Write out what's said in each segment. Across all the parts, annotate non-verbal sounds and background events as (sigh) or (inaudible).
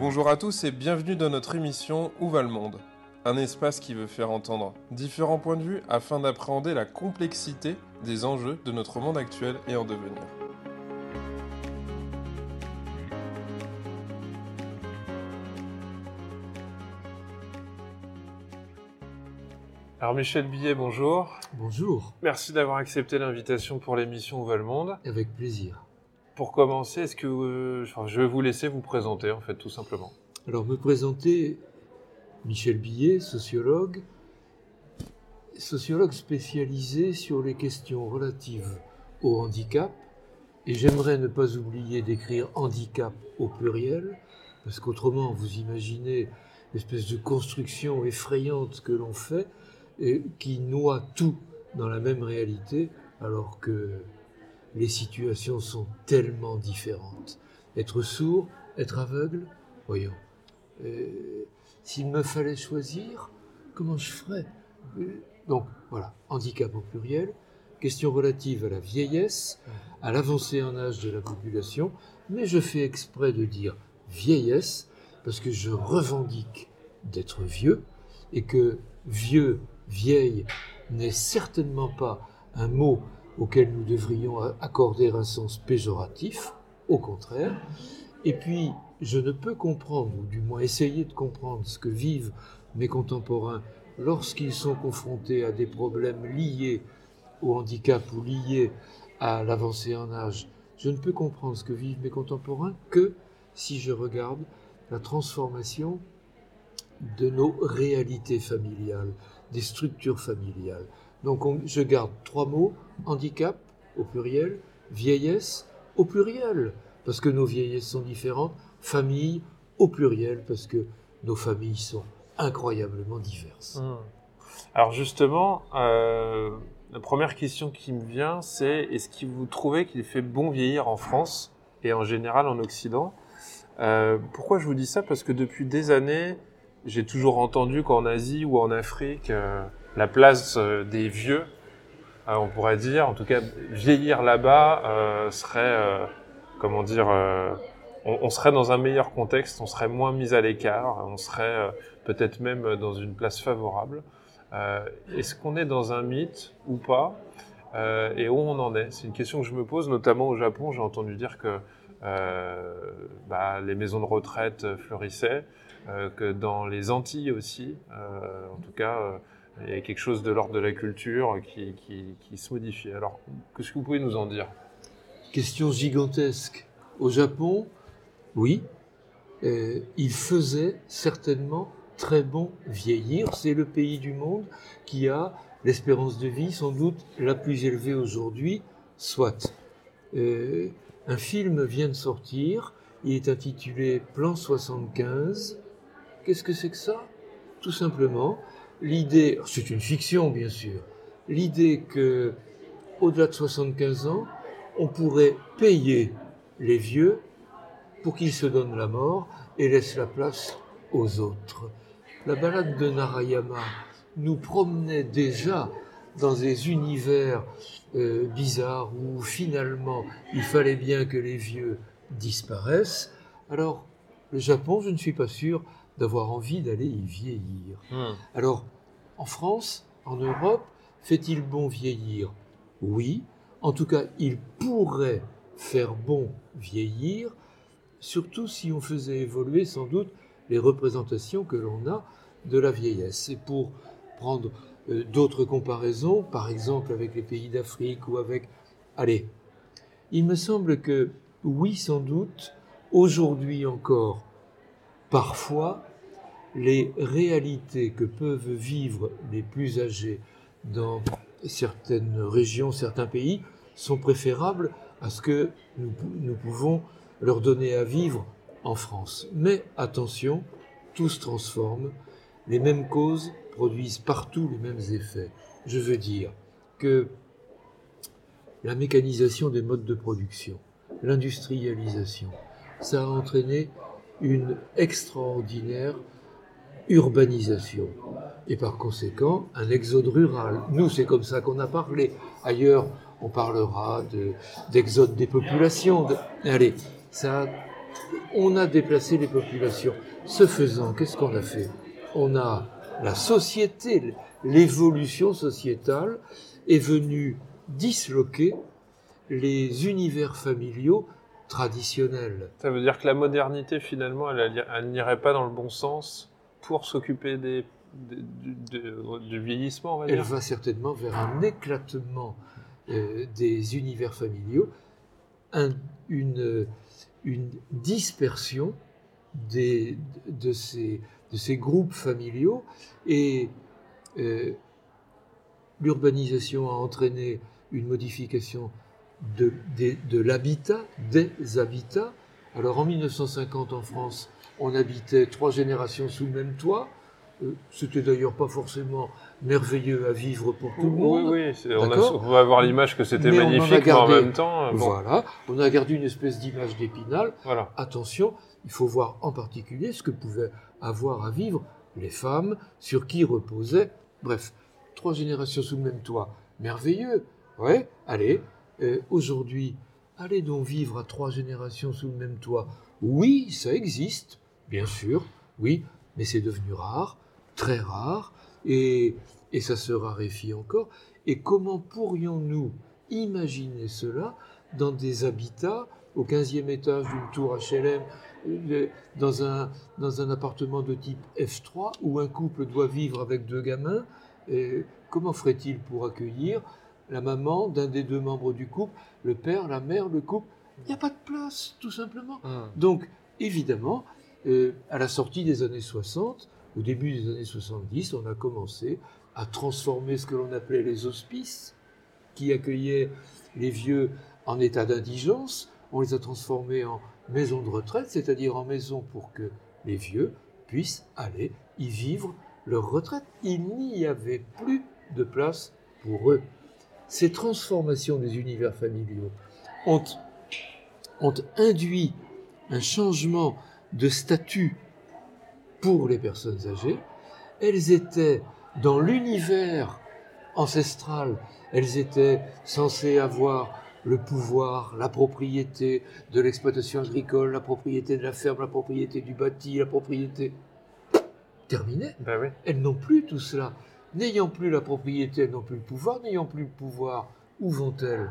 Bonjour à tous et bienvenue dans notre émission Où va le monde? Un espace qui veut faire entendre différents points de vue afin d'appréhender la complexité des enjeux de notre monde actuel et en devenir. Alors Michel Billet, bonjour. Bonjour. Merci d'avoir accepté l'invitation pour l'émission Où va le monde? Avec plaisir. Pour commencer, est-ce que euh, je vais vous laisser vous présenter en fait tout simplement. Alors me présenter Michel Billet, sociologue, sociologue spécialisé sur les questions relatives au handicap. Et j'aimerais ne pas oublier d'écrire handicap au pluriel, parce qu'autrement vous imaginez l'espèce de construction effrayante que l'on fait et qui noie tout dans la même réalité, alors que les situations sont tellement différentes. Être sourd, être aveugle, voyons. Euh, s'il me fallait choisir, comment je ferais? Euh, Donc voilà, handicap au pluriel, question relative à la vieillesse, à l'avancée en âge de la population, mais je fais exprès de dire vieillesse parce que je revendique d'être vieux et que vieux, vieille n'est certainement pas un mot auquel nous devrions accorder un sens péjoratif, au contraire. Et puis, je ne peux comprendre, ou du moins essayer de comprendre ce que vivent mes contemporains lorsqu'ils sont confrontés à des problèmes liés au handicap ou liés à l'avancée en âge. Je ne peux comprendre ce que vivent mes contemporains que si je regarde la transformation de nos réalités familiales, des structures familiales. Donc je garde trois mots, handicap au pluriel, vieillesse au pluriel, parce que nos vieillesses sont différentes, famille au pluriel, parce que nos familles sont incroyablement diverses. Mmh. Alors justement, euh, la première question qui me vient, c'est est-ce que vous trouvez qu'il fait bon vieillir en France et en général en Occident? Euh, Pourquoi je vous dis ça? Parce que depuis des années, j'ai toujours entendu qu'en Asie ou en Afrique, euh, la place euh, des vieux, euh, on pourrait dire, en tout cas vieillir là-bas euh, serait, comment dire, on, serait dans un meilleur contexte, on serait moins mis à l'écart, on serait peut-être même dans une place favorable. Est-ce qu'on est dans un mythe ou pas? Et où on en est? C'est une question que je me pose, notamment au Japon. J'ai entendu dire que bah, les maisons de retraite fleurissaient, que dans les Antilles aussi, en tout cas, il y a quelque chose de l'ordre de la culture qui, se modifie. Alors, qu'est-ce que vous pouvez nous en dire? Question gigantesque. Au Japon, oui, euh, il faisait certainement très bon vieillir. C'est le pays du monde qui a l'espérance de vie sans doute la plus élevée aujourd'hui, soit. Euh, un film vient de sortir, il est intitulé Plan 75. Qu'est-ce que c'est que ça? Tout simplement, l'idée, c'est une fiction bien sûr, l'idée que au-delà de 75 ans, on pourrait payer les vieux pour qu'ils se donnent la mort et laissent la place aux autres. La balade de Narayama nous promenait déjà dans des univers euh, bizarres où finalement il fallait bien que les vieux disparaissent. Alors, le Japon, je ne suis pas sûr, d'avoir envie d'aller y vieillir. Hmm. Alors, en France, en Europe, fait-il bon vieillir? Oui. En tout cas, il pourrait faire bon vieillir, surtout si on faisait évoluer sans doute les représentations que l'on a de la vieillesse. Et pour prendre euh, d'autres comparaisons, par exemple avec les pays d'Afrique ou avec... Allez, il me semble que oui, sans doute, aujourd'hui encore, parfois, les réalités que peuvent vivre les plus âgés dans certaines régions, certains pays, sont préférables à ce que nous, pouvons leur donner à vivre en France. Mais attention, tout se transforme, les mêmes causes produisent partout les mêmes effets. Je veux dire que la mécanisation des modes de production, l'industrialisation, ça a entraîné une extraordinaire urbanisation et par conséquent un exode rural. Nous, c'est comme ça qu'on a parlé. Ailleurs, on parlera d'exode des populations. Allez, ça on a déplacé les populations. Ce faisant, qu'est-ce qu'on a fait? On a la société, l'évolution sociétale est venue disloquer les univers familiaux traditionnels. Ça veut dire que la modernité, finalement, elle n'irait pas dans le bon sens? Pour s'occuper des, du, vieillissement, on va dire. Elle va certainement vers un éclatement euh, des univers familiaux, une, une dispersion des, de, ces, de ces groupes familiaux et euh, l'urbanisation a entraîné une modification de, de, l'habitat, des habitats. Alors en 1950 en France, on habitait trois générations sous le même toit. Euh, c'était d'ailleurs pas forcément merveilleux à vivre pour tout le monde. Oui, oui, on, a, on va avoir l'image que c'était magnifique, mais en même temps. Voilà, on a gardé une espèce d'image d'épinal. Voilà. Attention, il faut voir en particulier ce que pouvaient avoir à vivre les femmes, sur qui reposaient. Bref, trois générations sous le même toit. Merveilleux. Ouais, allez, euh, aujourd'hui, allez donc vivre à trois générations sous le même toit. Oui, ça existe, bien sûr, oui, mais c'est devenu rare, très rare, et, et ça se raréfie encore. Et comment pourrions-nous imaginer cela dans des habitats au 15e étage d'une tour HLM, euh, dans un, dans un appartement de type F3 où un couple doit vivre avec deux gamins et Comment ferait-il pour accueillir la maman d'un des deux membres du couple, le père, la mère, le couple? Il n'y a pas de place, tout simplement. Ah. Donc, évidemment, euh, à la sortie des années 60, au début des années 70, on a commencé à transformer ce que l'on appelait les hospices, qui accueillaient les vieux en état d'indigence. On les a transformés en maisons de retraite, c'est-à-dire en maisons pour que les vieux puissent aller y vivre leur retraite. Il n'y avait plus de place pour eux. Ces transformations des univers familiaux ont, ont induit un changement de statut pour les personnes âgées. Elles étaient dans l'univers ancestral, elles étaient censées avoir le pouvoir, la propriété de l'exploitation agricole, la propriété de la ferme, la propriété du bâti, la propriété. Terminé. Ben elles n'ont plus tout cela. N'ayant plus la propriété, elles n'ont plus le pouvoir. N'ayant plus le pouvoir, où vont-elles?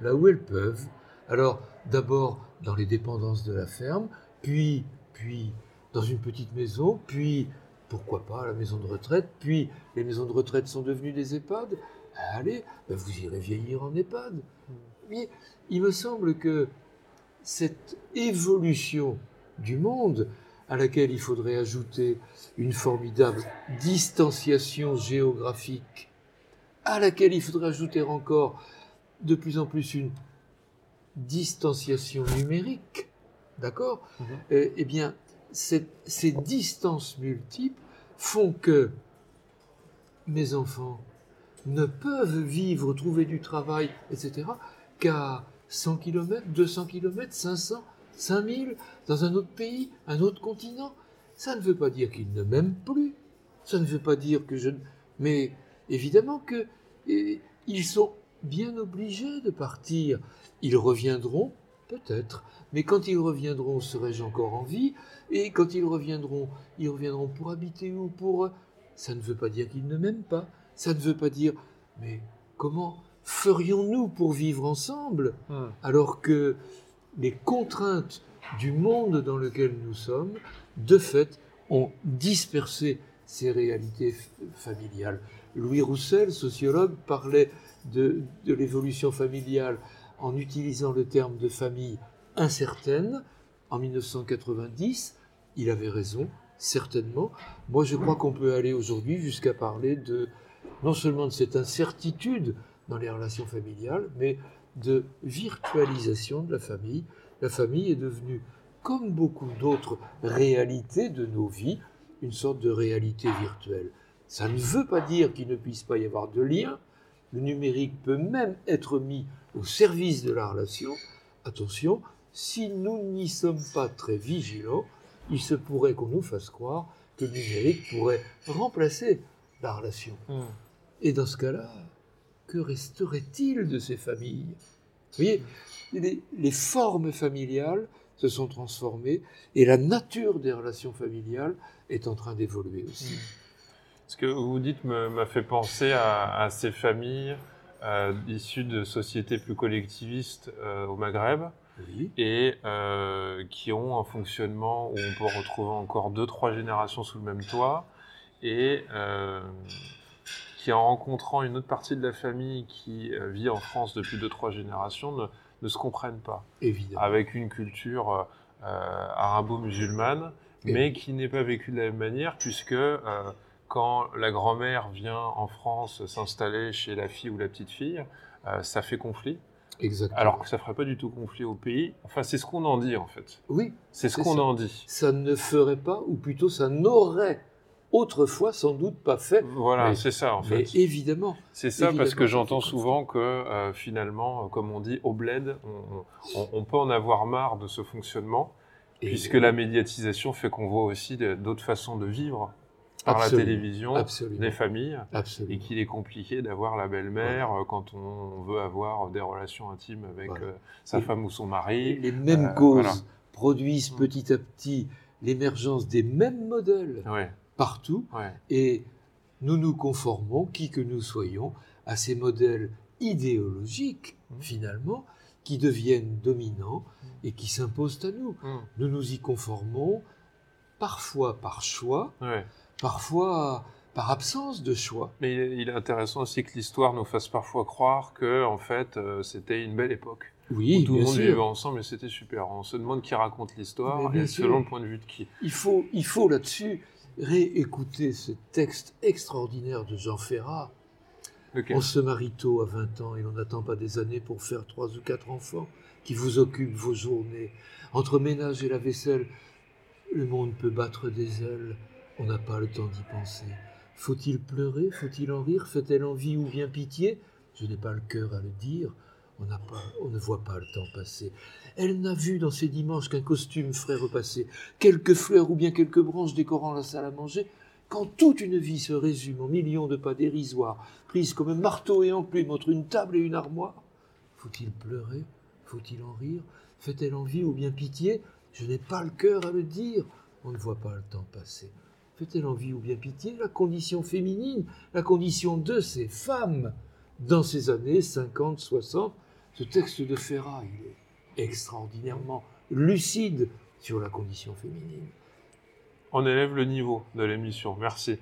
Là où elles peuvent. Alors, d'abord dans les dépendances de la ferme, puis, puis dans une petite maison, puis, pourquoi pas, la maison de retraite, puis les maisons de retraite sont devenues des EHPAD. Allez, ben vous irez vieillir en EHPAD. Mais il me semble que cette évolution du monde, à laquelle il faudrait ajouter une formidable distanciation géographique, à laquelle il faudrait ajouter encore de plus en plus une distanciation numérique, d'accord mhm. eh, eh bien, ces distances multiples font que mes enfants ne peuvent vivre, trouver du travail, etc., qu'à 100 km, 200 km, 500, 5000 dans un autre pays, un autre continent. Ça ne veut pas dire qu'ils ne m'aiment plus. Ça ne veut pas dire que je. Mais évidemment que ils sont bien obligés de partir. Ils reviendront, peut-être. Mais quand ils reviendront, serai-je encore en vie? Et quand ils reviendront, ils reviendront pour habiter ou pour. Ça ne veut pas dire qu'ils ne m'aiment pas. Ça ne veut pas dire. Mais comment ferions-nous pour vivre ensemble? Hmm. alors que les contraintes du monde dans lequel nous sommes, de fait, ont dispersé ces réalités familiales. Louis Roussel, sociologue, parlait de, l'évolution familiale en utilisant le terme de famille incertaine en 1990. Il avait raison, certainement. Moi, je crois qu'on peut aller aujourd'hui jusqu'à parler de non seulement de cette incertitude dans les relations familiales, mais de virtualisation de la famille. La famille est devenue, comme beaucoup d'autres réalités de nos vies, une sorte de réalité virtuelle. Ça ne veut pas dire qu'il ne puisse pas y avoir de lien. Le numérique peut même être mis au service de la relation. Attention, si nous n'y sommes pas très vigilants, il se pourrait qu'on nous fasse croire que le numérique pourrait remplacer la relation. Hmm. Et dans ce cas-là, que resterait-il de ces familles? Vous voyez, les, formes familiales se sont transformées et la nature des relations familiales est en train d'évoluer aussi. Ce que vous dites m'a fait penser à, à ces familles euh, issus de sociétés plus collectivistes euh, au Maghreb Oui. et euh, qui ont un fonctionnement où on peut retrouver encore deux, trois générations sous le même toit et qui, en rencontrant une autre partie de la famille qui vit en France depuis deux, trois générations, ne, ne se comprennent pas. Évidemment. Avec une culture arabo-musulmane, mais qui n'est pas vécue de la même manière puisque quand la grand-mère vient en France s'installer chez la fille ou la petite fille, euh, ça fait conflit, Exactement. alors que ça ferait pas du tout conflit au pays. Enfin, c'est ce qu'on en dit en fait. oui, C'est ce qu'on en dit. ça ne ferait pas, ou plutôt ça n'aurait autrefois sans doute pas fait. Voilà, Mais- c'est ça en Mais fait. évidemment, C'est ça parce que j'entends souvent que euh, finalement, euh, comme on dit, au bled, on, on- on peut en avoir marre de ce fonctionnement, et- puisque la médiatisation fait qu'on voit aussi d'autres façons de vivre par Absolument. la télévision, absolument, des familles. et qu'il est compliqué d'avoir la belle-mère euh, quand on veut avoir des relations intimes avec Voilà. euh, sa Et- femme ou son mari. les mêmes euh, causes voilà. produisent Mm. petit à petit l'émergence des mêmes modèles Ouais, partout, ouais, et nous nous conformons, qui que nous soyons, à ces modèles idéologiques, Mm. finalement, qui deviennent dominants Mm. et qui s'imposent à nous. Nous nous y conformons, parfois par choix, ouais. Parfois par absence de choix. Mais il est, intéressant aussi que l'histoire nous fasse parfois croire que en fait euh, c'était une belle époque Oui, où tout le monde sûr. vivait ensemble et c'était super. On se demande qui raconte l'histoire et sûr. selon le point de vue de qui. Il faut, il faut là-dessus réécouter ce texte extraordinaire de Jean Ferrat. On se marie tôt à 20 ans et l'on n'attend pas des années pour faire trois ou quatre enfants qui vous occupent vos journées. Entre ménage et la vaisselle, le monde peut battre des ailes. On n'a pas le temps d'y penser. Faut-il pleurer? Faut-il en rire? Fait-elle envie ou bien pitié? Je n'ai pas le cœur à le dire. On, pas, on ne voit pas le temps passer. Elle n'a vu dans ces dimanches qu'un costume ferait repasser, quelques fleurs ou bien quelques branches décorant la salle à manger, quand toute une vie se résume en millions de pas dérisoires, prises comme un marteau et enclume entre une table et une armoire. Faut-il pleurer? Faut-il en rire? Fait-elle envie ou bien pitié? Je n'ai pas le cœur à le dire. On ne voit pas le temps passer. Fait-elle envie ou bien pitié? La condition féminine, la condition de ces femmes. Dans ces années 50, 60, ce texte de Ferrat, il est extraordinairement lucide sur la condition féminine. On élève le niveau de l'émission. Merci.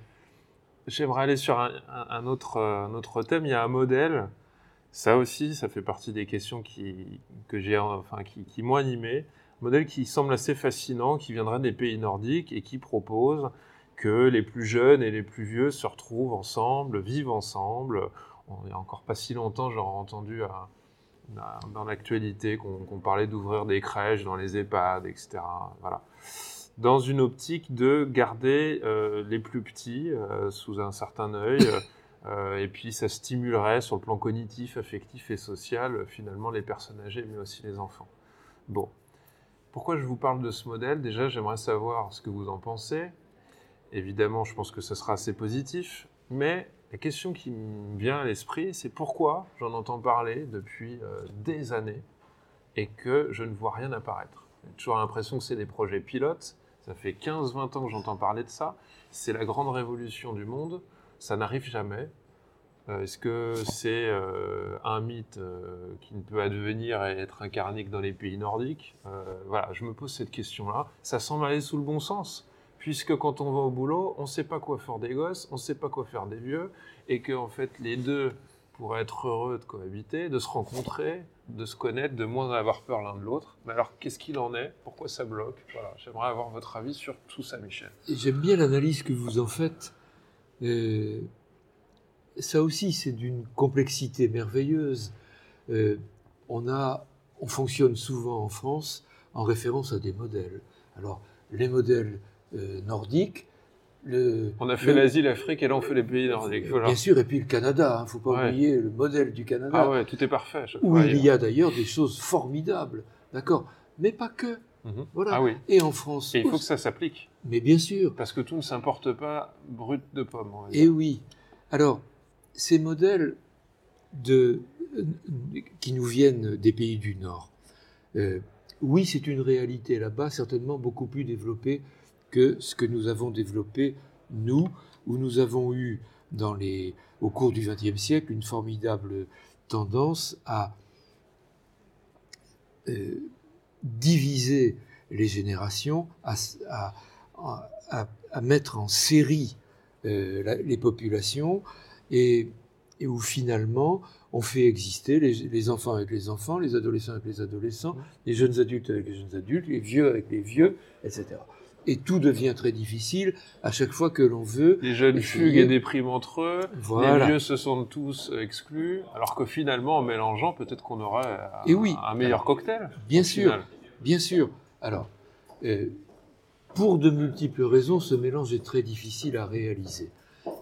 J'aimerais aller sur un, autre, thème. Il y a un modèle. Ça aussi, ça fait partie des questions qui, que enfin, qui, qui m'ont animé. Un modèle qui semble assez fascinant, qui viendrait des pays nordiques et qui propose que les plus jeunes et les plus vieux se retrouvent ensemble, vivent ensemble. On- Il n'y a encore pas si longtemps, j'ai entendu dans l'actualité qu'on parlait d'ouvrir des crèches dans les EHPAD, etc. Voilà dans une optique de garder euh, les plus petits euh, sous un certain œil, euh, et puis ça stimulerait sur le plan cognitif, affectif et social, finalement, les personnes âgées, mais aussi les enfants. Bon. Pourquoi je vous parle de ce modèle? Déjà, j'aimerais savoir ce que vous en pensez. Évidemment, je pense que ce sera assez positif, mais la question qui me vient à l'esprit, c'est pourquoi j'en entends parler depuis euh, des années et que je ne vois rien apparaître. J'ai toujours l'impression que c'est des projets pilotes. Ça fait 15-20 ans que j'entends parler de ça. C'est la grande révolution du monde. Ça n'arrive jamais. Euh, Est-ce que c'est euh, un mythe qui ne peut advenir et être incarné que dans les pays nordiques? Voilà, je me pose cette question-là. Ça semble aller sous le bon sens, puisque quand on va au boulot, on ne sait pas quoi faire des gosses, on ne sait pas quoi faire des vieux, et que en fait les deux pourraient être heureux de cohabiter, de se rencontrer, de se connaître, de moins avoir peur l'un de l'autre. Mais alors, qu'est-ce qu'il en est? Pourquoi ça bloque? Voilà, j'aimerais avoir votre avis sur tout ça, Michel. J'aime bien l'analyse que vous en faites. Euh, ça aussi, c'est d'une complexité merveilleuse. Euh, on, a, on fonctionne souvent en France en référence à des modèles. Alors, les modèles nordiques, le, On a fait l'Asie, l'Afrique, et là on fait les pays nordiques. Voilà. Bien sûr, et puis le Canada, il ne faut pas Ouais. oublier le modèle du Canada, Ah ouais, tout est parfait. où fois, il y a d'ailleurs des choses formidables, d'accord Mais pas que. Mhm. Voilà. Ah oui. Et en France Et il faut aussi. que ça s'applique, Mais bien sûr. parce que tout ne s'importe pas brut de pomme. Et dire. oui. Alors, ces modèles de, qui nous viennent des pays du Nord, euh, oui, c'est une réalité là-bas, certainement beaucoup plus développée que ce que nous avons développé, nous, où nous avons eu, dans les, au cours du XXe siècle, une formidable tendance à euh, diviser les générations, à, à, mettre en série euh, les populations, et, et, où finalement on fait exister les, les, enfants avec les enfants, les adolescents avec les adolescents, les jeunes adultes avec les jeunes adultes, les vieux avec les vieux, etc et tout devient très difficile à chaque fois que l'on veut. Les jeunes fuguent et dépriment entre eux, les vieux se sentent tous exclus, alors que finalement, en mélangeant, peut-être qu'on un, oui, un meilleur cocktail. Bien sûr, bien sûr. Alors, euh, pour de multiples raisons, ce mélange est très difficile à réaliser.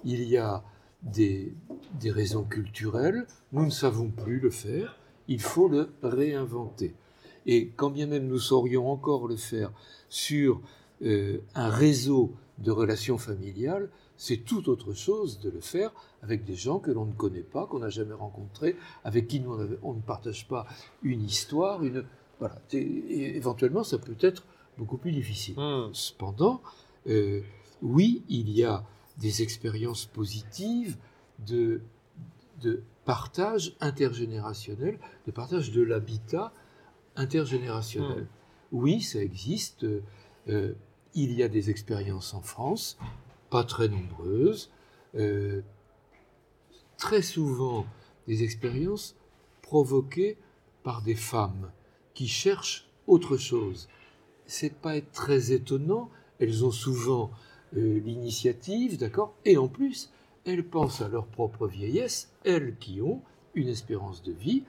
Il y a des, des raisons culturelles, nous ne savons plus le faire, il faut le réinventer. Et quand bien même nous saurions encore le faire sur euh, un réseau de relations familiales, c'est tout autre chose de le faire avec des gens que l'on ne connaît pas, qu'on n'a jamais rencontrés, avec qui on, ne partage pas une histoire, une voilà. Et éventuellement, ça peut être beaucoup plus difficile. Hmm. Cependant, euh, oui, il y a des expériences positives de, de partage intergénérationnel, de partage de l'habitat intergénérationnel. Hmm. Oui, ça existe. Euh, il y a des expériences en France, pas très nombreuses, euh, très souvent des expériences provoquées par des femmes qui cherchent autre chose. C'est pas très étonnant, elles ont souvent euh, l'initiative, d'accord? Et en plus, elles pensent à leur propre vieillesse, elles qui ont une espérance de vie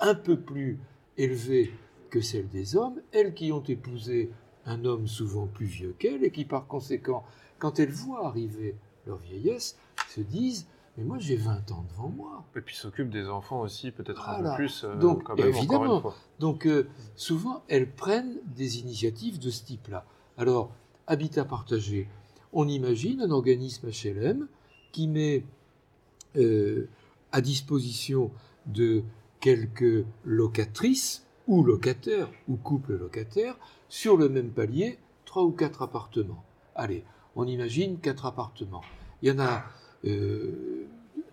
un peu plus élevée que celle des hommes, elles qui ont épousé un homme souvent plus vieux qu'elle et qui par conséquent, quand elles voient arriver leur vieillesse, se disent mais moi j'ai 20 ans devant moi. Et puis s'occupent des enfants aussi, peut-être un peu plus. Euh, donc évidemment, donc euh, souvent elles prennent des initiatives de ce type-là. Alors habitat partagé, on imagine un organisme HLM qui met euh, à disposition de quelques locatrices ou locataires ou couples locataires sur le même palier trois ou quatre appartements. Allez, on imagine quatre appartements. Il y en a euh,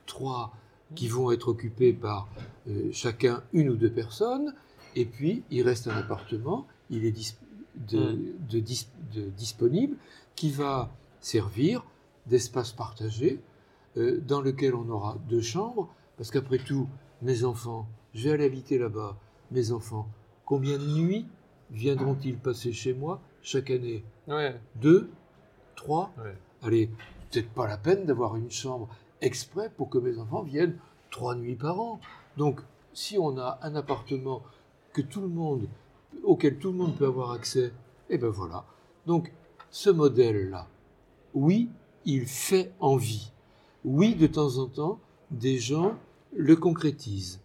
trois qui vont être occupés par euh, chacun une ou deux personnes, et puis il reste un appartement, il est de, disponible, qui va servir d'espace partagé, euh, dans lequel on aura deux chambres, parce qu'après tout, mes enfants, je vais aller habiter là-bas, mes enfants, combien de nuits viendront-ils passer chez moi chaque année? Deux Trois? Allez, peut-être pas la peine d'avoir une chambre exprès pour que mes enfants viennent trois nuits par an. Donc, si on a un appartement que tout le monde, auquel tout le monde peut avoir accès, et eh ben voilà. Donc, ce modèle-là, oui, il fait envie. Oui, de temps en temps, des gens le concrétisent.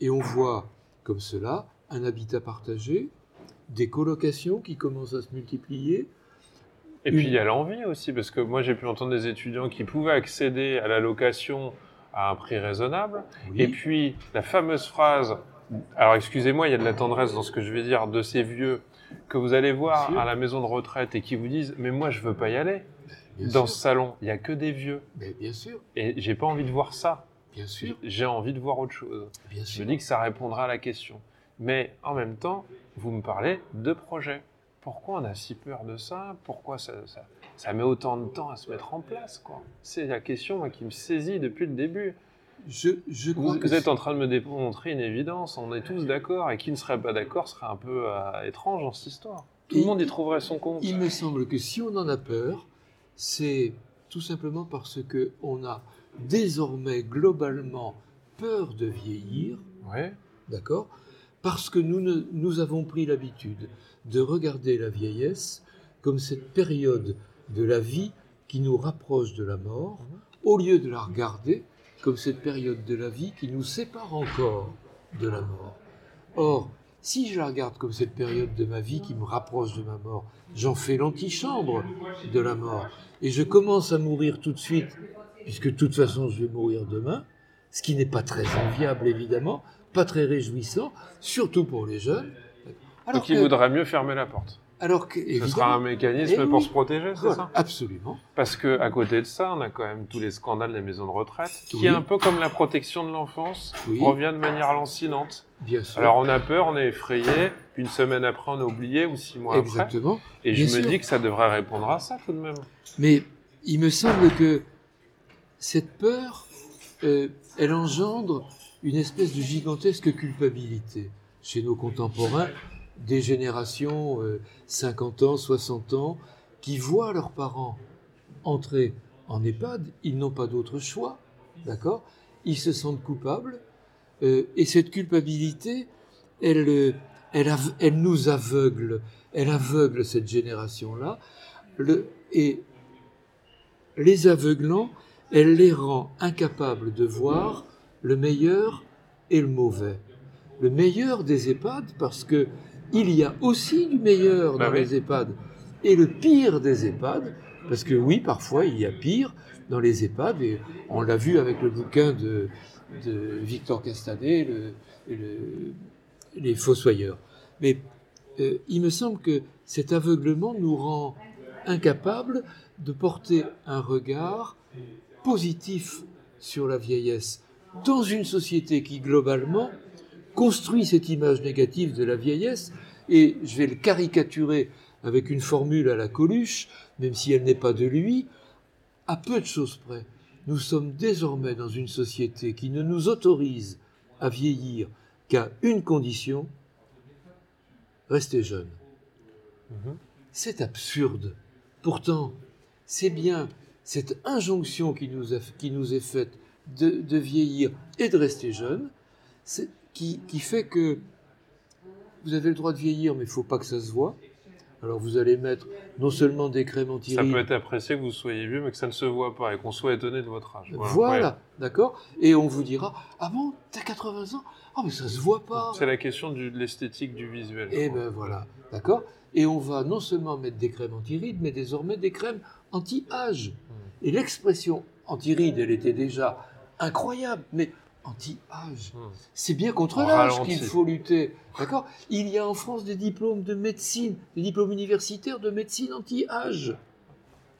Et on voit comme cela un habitat partagé des colocations qui commencent à se multiplier. Et puis il y a l'envie aussi, parce que moi j'ai pu entendre des étudiants qui pouvaient accéder à la location à un prix raisonnable. Et puis la fameuse phrase, alors excusez-moi, il y a de la tendresse dans ce que je vais dire, de ces vieux que vous allez voir à la maison de retraite et qui vous disent mais moi je veux pas y aller. dans ce salon, il y a que des vieux. Mais bien sûr. Et j'ai pas envie de voir ça. Bien sûr. J'ai envie de voir autre chose. Bien sûr. Je dis que ça répondra à la question. Mais en même temps, vous me parlez de projet. Pourquoi on a si peur de ça? Pourquoi ça, ça, met autant de temps à se mettre en place C'est la question qui me saisit depuis le début. Je, je vous, êtes en train de me démontrer une évidence, on est tous d'accord, et qui ne serait pas d'accord serait un peu euh, étrange dans cette histoire. Tout le monde y trouverait son compte. Il me semble que si on en a peur, c'est tout simplement parce que on a désormais globalement peur de vieillir. Ouais. D'accord parce que nous, nous avons pris l'habitude de regarder la vieillesse comme cette période de la vie qui nous rapproche de la mort, au lieu de la regarder comme cette période de la vie qui nous sépare encore de la mort. Or, si je la regarde comme cette période de ma vie qui me rapproche de ma mort, j'en fais l'antichambre de la mort. Et je commence à mourir tout de suite, puisque de toute façon je vais mourir demain, ce qui n'est pas très enviable évidemment, pas très réjouissant, surtout pour les jeunes. Alors Donc il vaudrait mieux fermer la porte. Alors que, Ce sera un mécanisme eh pour se protéger, c'est ça? Absolument. Parce que à côté de ça, on a quand même tous les scandales des maisons de retraite, qui est un peu comme la protection de l'enfance, revient de manière lancinante. Bien sûr. Alors on a peur, on est effrayé, une semaine après on a oublié, ou six mois Exactement. après. Et je me dis que ça devrait répondre à ça tout de même. Mais il me semble que cette peur, euh, elle engendre une espèce de gigantesque culpabilité chez nos contemporains des générations 50 euh, ans, 60 ans, qui voient leurs parents entrer en EHPAD, ils n'ont pas d'autre choix, d'accord? Ils se sentent coupables, euh, et cette culpabilité, elle, euh, elle, elle, nous aveugle, elle aveugle cette génération-là, et les aveuglant, elle les rend incapables de voir le meilleur et le mauvais. Le meilleur des EHPAD, parce que il y a aussi du meilleur dans bah les EHPAD. Et le pire des EHPAD, parce que oui, parfois il y a pire dans les EHPAD, et on l'a vu avec le bouquin de, Victor Castanet, Les Fossoyeurs. Mais euh, il me semble que cet aveuglement nous rend incapables de porter un regard positif sur la vieillesse dans une société qui, globalement, construit cette image négative de la vieillesse, et je vais le caricaturer avec une formule à la Coluche, même si elle n'est pas de lui, à peu de choses près. Nous sommes désormais dans une société qui ne nous autorise à vieillir qu'à une condition, rester jeune. Mhm. C'est absurde. Pourtant, c'est bien cette injonction qui nous, qui nous est faite de, vieillir et de rester jeune, qui, qui fait que vous avez le droit de vieillir, mais il ne faut pas que ça se voit. Alors vous allez mettre non seulement des crèmes anti Ça peut être apprécié que vous soyez vieux, mais que ça ne se voit pas et qu'on soit étonné de votre âge. Voilà, d'accord Et on vous dira Ah bon, t'as 80 ans? Ah, mais ça se voit pas C'est la question de l'esthétique du visuel. Et eh ben voilà, d'accord Et on va non seulement mettre des crèmes anti-rides, mais désormais des crèmes anti-âge. Hmm. Et l'expression anti-rides, elle était déjà incroyable, mais anti-âge. Hmm. C'est bien contre l'âge qu'il faut lutter. D'accord? Il y a en France des diplômes de médecine, des diplômes universitaires de médecine anti-âge.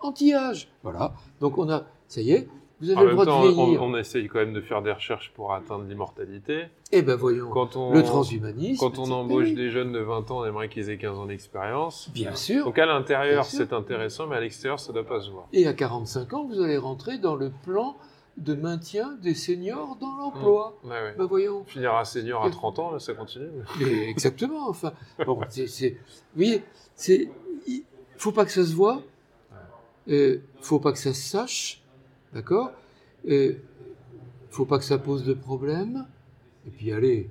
Anti-âge. Voilà. Donc on a, ça y est, vous avez le droit de vieillir. On, essaye quand même de faire des recherches pour atteindre l'immortalité. Eh ben voyons, quand on, le transhumanisme. Quand on embauche des jeunes de 20 ans, on aimerait qu'ils aient 15 ans d'expérience. Bien sûr. Donc à l'intérieur, c'est intéressant, mais à l'extérieur, ça ne doit pas se voir. Et à 45 ans, vous allez rentrer dans le plan de maintien des seniors dans l'emploi. Mmh. Ouais, ben voyons. Finira senior à 30 ans, ça continue. Mais exactement. Enfin, bon, (laughs) oui, c'est, il faut pas que ça se voit. Il euh, faut pas que ça se sache, d'accord. Euh, faut pas que ça pose de problème. Et puis allez,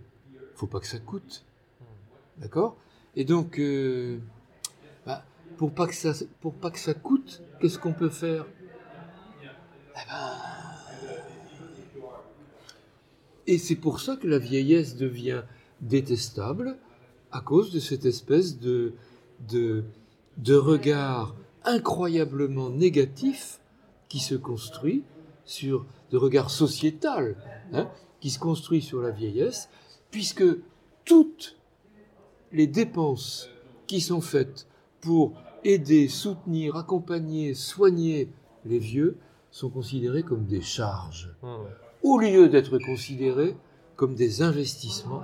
faut pas que ça coûte, d'accord. Et donc, euh, bah, pour pas que ça, pour pas que ça coûte, qu'est-ce qu'on peut faire? Eh ben, et c'est pour ça que la vieillesse devient détestable, à cause de cette espèce de, regard incroyablement négatif qui se construit sur, de regard sociétal, hein, qui se construit sur la vieillesse, puisque toutes les dépenses qui sont faites pour aider, soutenir, accompagner, soigner les vieux sont considérées comme des charges. Mmh au lieu d'être considérés comme des investissements,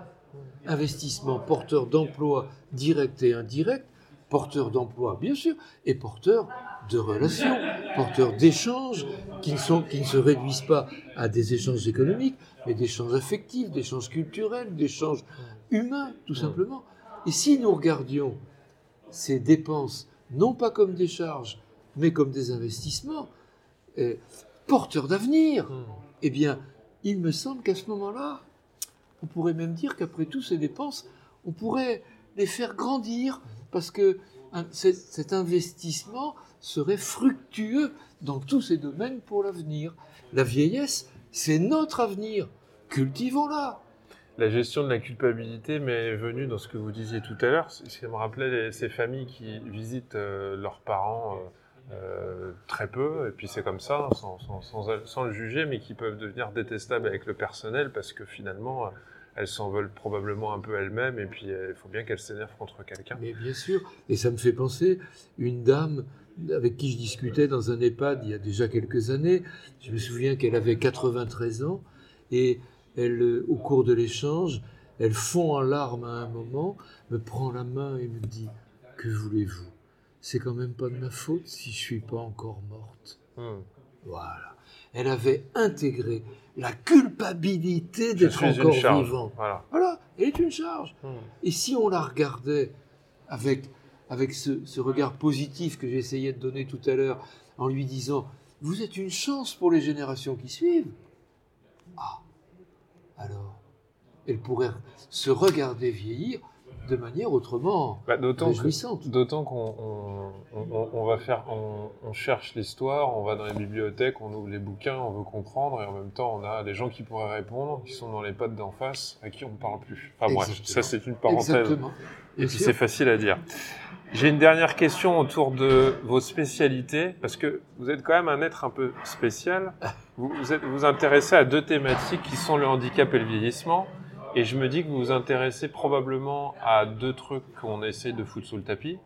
investissements porteurs d'emplois directs et indirects, porteurs d'emplois bien sûr, et porteurs de relations, porteurs d'échanges qui ne, se réduisent pas à des échanges économiques, mais d'échanges affectifs, d'échanges culturels, d'échanges humains, tout simplement. Et si nous regardions ces dépenses non pas comme des charges, mais comme des investissements, euh, porteurs d'avenir, eh bien, il me semble qu'à ce moment-là, on pourrait même dire qu'après tout ces dépenses, on pourrait les faire grandir parce que cet investissement serait fructueux dans tous ces domaines pour l'avenir. La vieillesse, c'est notre avenir. Cultivons-la. La gestion de la culpabilité m'est venue dans ce que vous disiez tout à l'heure. Qui me rappelait ces familles qui visitent euh, leurs parents. Euh, euh, très peu, et puis c'est comme ça, sans, le juger, mais qui peuvent devenir détestables avec le personnel parce que finalement, elles s'en veulent probablement un peu elles-mêmes et puis il faut bien qu'elles s'énervent contre quelqu'un. Mais bien sûr, et ça me fait penser, une dame avec qui je discutais dans un EHPAD il y a déjà quelques années, je me souviens qu'elle avait 93 ans et elle, euh, au cours de l'échange, elle fond en larmes à un moment, me prend la main et me dit Que voulez-vous? C'est quand même pas de ma faute si je suis pas encore morte. Hmm. Voilà. Elle avait intégré la culpabilité d'être encore vivante. Voilà. voilà. elle est une charge. Hmm. Et si on la regardait avec, avec ce, ce regard positif que j'essayais de donner tout à l'heure, en lui disant Vous êtes une chance pour les générations qui suivent. Ah, alors, elle pourrait se regarder vieillir de manière autrement bah, réjouissante. D'autant qu'on on, va faire, on, cherche l'histoire, on va dans les bibliothèques, on ouvre les bouquins, on veut comprendre, et en même temps, on a des gens qui pourraient répondre, qui sont dans les pattes d'en face, à qui on ne parle plus. Enfin bref, ça c'est une parenthèse. Exactement. Et puis c'est facile à dire. J'ai une dernière question autour de vos spécialités, parce que vous êtes quand même un être un peu spécial. Vous vous, êtes, vous intéressez à deux thématiques qui sont le handicap et le vieillissement. Et je me dis que vous vous intéressez probablement à deux trucs qu'on essaie de foutre sous le tapis,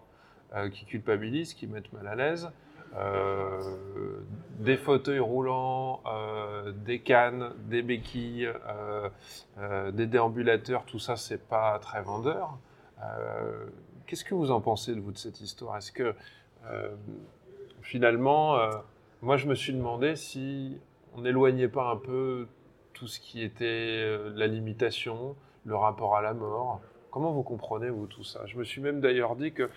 euh, qui culpabilisent, qui mettent mal à l'aise. Euh, des fauteuils roulants, euh, des cannes, des béquilles, des déambulateurs, tout ça, c'est pas très vendeur. Qu'est-ce que vous en pensez de vous de cette histoire? Est-ce que finalement, moi, je me suis demandé si on n'éloignait pas un peu tout ce qui était euh, la limitation, le rapport à la mort. Comment vous comprenez, vous, tout ça? Je me suis même d'ailleurs dit que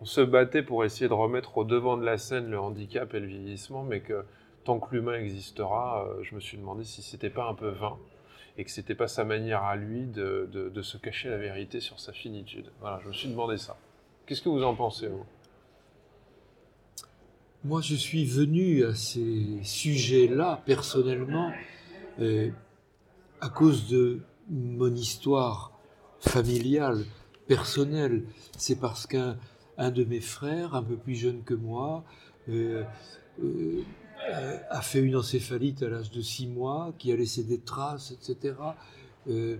on se battait pour essayer de remettre au devant de la scène le handicap et le vieillissement, mais que tant que l'humain existera, euh, je me suis demandé si c'était pas un peu vain et que c'était pas sa manière à lui de, se cacher la vérité sur sa finitude. Voilà, je me suis demandé ça. Qu'est-ce que vous en pensez, vous? Moi, je suis venu à ces sujets-là, personnellement, euh, à cause de mon histoire familiale, personnelle. C'est parce qu'un un de mes frères, un peu plus jeune que moi, euh, euh, a fait une encéphalite à l'âge de six mois, qui a laissé des traces, etc. Euh,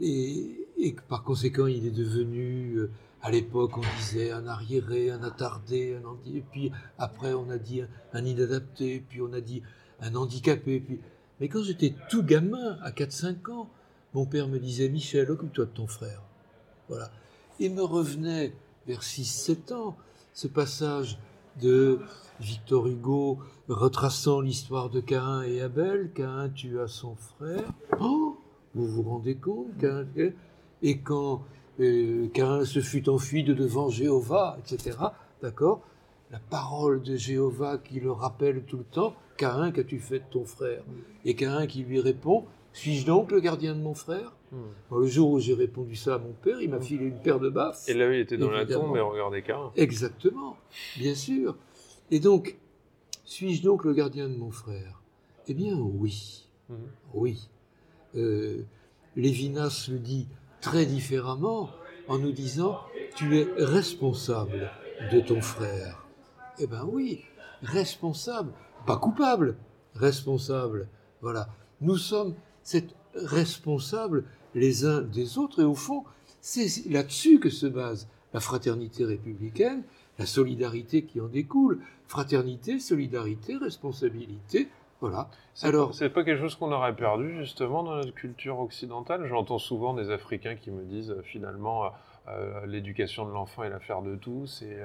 et, et, par conséquent, il est devenu, à l'époque, on disait un arriéré, un attardé, un et puis après, on a dit un, inadapté, puis on a dit un handicapé, puis mais quand j'étais tout gamin, à 4-5 ans, mon père me disait Michel, occupe-toi de ton frère. Voilà. Et me revenait vers 6-7 ans ce passage de Victor Hugo retraçant l'histoire de Cain et Abel. Cain tua son frère. Oh Vous vous rendez compte Et quand euh, Cain se fut enfui de devant Jéhovah, etc. D'accord? La parole de Jéhovah qui le rappelle tout le temps Cain, qu'as-tu fait de ton frère? Et Cain qui lui répond Suis-je donc le gardien de mon frère? Hmm. Le jour où j'ai répondu ça à mon père, il m'a filé une paire de baffes. Et là, il était dans la tombe et regardait Cain. Exactement, bien sûr. Et donc, suis-je donc le gardien de mon frère? Eh bien, oui. Hmm. Oui. Euh, Lévinas le dit très différemment en nous disant Tu es responsable de ton frère. Eh bien, oui, responsable pas coupable, responsable. Voilà. Nous sommes cette responsables les uns des autres et au fond, c'est là-dessus que se base la fraternité républicaine, la solidarité qui en découle. Fraternité, solidarité, responsabilité, voilà. Alors, c'est pas quelque chose qu'on aurait perdu justement dans notre culture occidentale? J'entends souvent des Africains qui me disent euh, finalement euh, euh, l'éducation de l'enfant est l'affaire de tous et,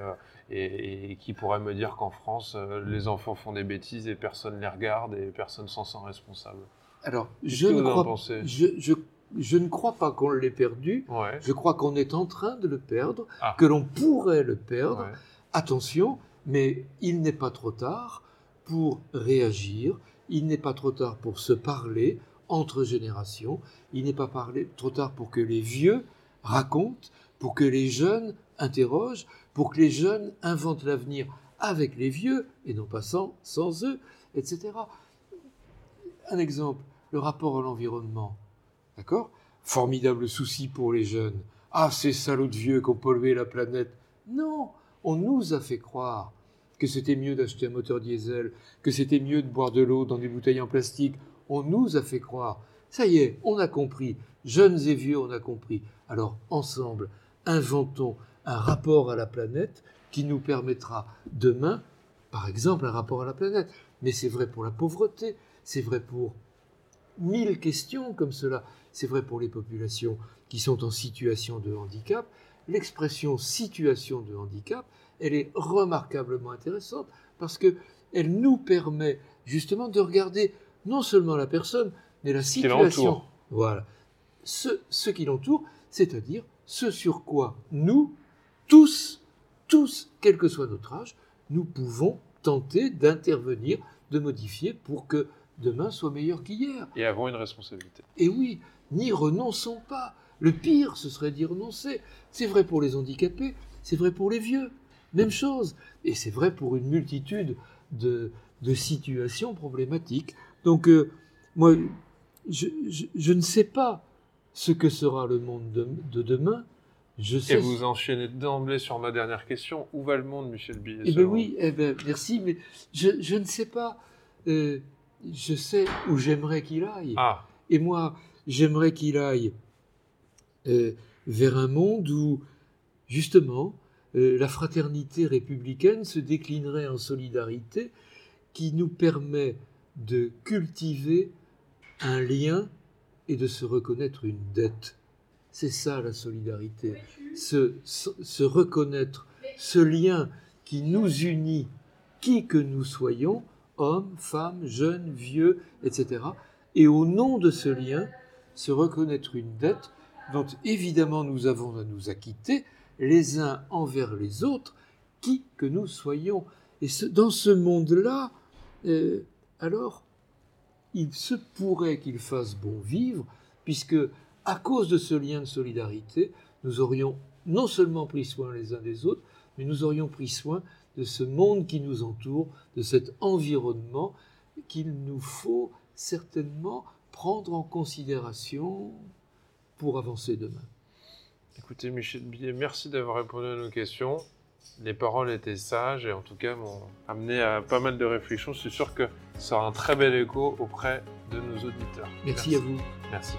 et, qui pourrait me dire qu'en France les enfants font des bêtises et personne les regarde et personne s'en sent responsable. Alors, je ne, crois, je, je, je ne crois pas qu'on l'ait perdu. Je crois qu'on est en train de le perdre, ah. que l'on pourrait le perdre. Attention, mais il n'est pas trop tard pour réagir, il n'est pas trop tard pour se parler entre générations, il n'est pas parlé, trop tard pour que les vieux racontent, pour que les jeunes interrogent, pour que les jeunes inventent l'avenir avec les vieux et non pas sans, eux, etc. Un exemple, le rapport à l'environnement. D'accord? Formidable souci pour les jeunes. Ah, ces salauds de vieux qui ont pollué la planète. Non, on nous a fait croire que c'était mieux d'acheter un moteur diesel, que c'était mieux de boire de l'eau dans des bouteilles en plastique. On nous a fait croire. Ça y est, on a compris. Jeunes et vieux, on a compris. Alors, ensemble, inventons un rapport à la planète qui nous permettra demain, par exemple, un rapport à la planète. Mais c'est vrai pour la pauvreté, c'est vrai pour mille questions comme cela, c'est vrai pour les populations qui sont en situation de handicap. L'expression situation de handicap, elle est remarquablement intéressante parce qu'elle nous permet justement de regarder non seulement la personne, mais la situation. Voilà. Ce, ce qui l'entoure, c'est-à-dire ce sur quoi nous, tous, tous, quel que soit notre âge, nous pouvons tenter d'intervenir, de modifier pour que demain soit meilleur qu'hier. Et avons une responsabilité. Et oui, n'y renonçons pas. Le pire, ce serait d'y renoncer. C'est vrai pour les handicapés, c'est vrai pour les vieux. Même chose. Et c'est vrai pour une multitude de, situations problématiques. Donc, euh, moi, je, ne sais pas ce que sera le monde de, demain. Je sais et vous enchaînez d'emblée sur ma dernière question. Où va le monde, Michel Billet Eh bien oui, eh ben, merci, mais je, ne sais pas. Euh, je sais où j'aimerais qu'il aille. Ah. Et moi, j'aimerais qu'il aille euh, vers un monde où, justement, euh, la fraternité républicaine se déclinerait en solidarité qui nous permet de cultiver un lien et de se reconnaître une dette. C'est ça la solidarité, se, se, reconnaître ce lien qui nous unit, qui que nous soyons, hommes, femmes, jeunes, vieux, etc. Et au nom de ce lien, se reconnaître une dette dont évidemment nous avons à nous acquitter, les uns envers les autres, qui que nous soyons. Et dans ce monde-là, euh, alors, il se pourrait qu'il fasse bon vivre, puisque à cause de ce lien de solidarité, nous aurions non seulement pris soin les uns des autres, mais nous aurions pris soin de ce monde qui nous entoure, de cet environnement qu'il nous faut certainement prendre en considération pour avancer demain. Écoutez, Michel Billet, merci d'avoir répondu à nos questions. Les paroles étaient sages et en tout cas m'ont amené à pas mal de réflexions. Je suis sûr que ça aura un très bel écho auprès de nos auditeurs. merci. à vous. Merci.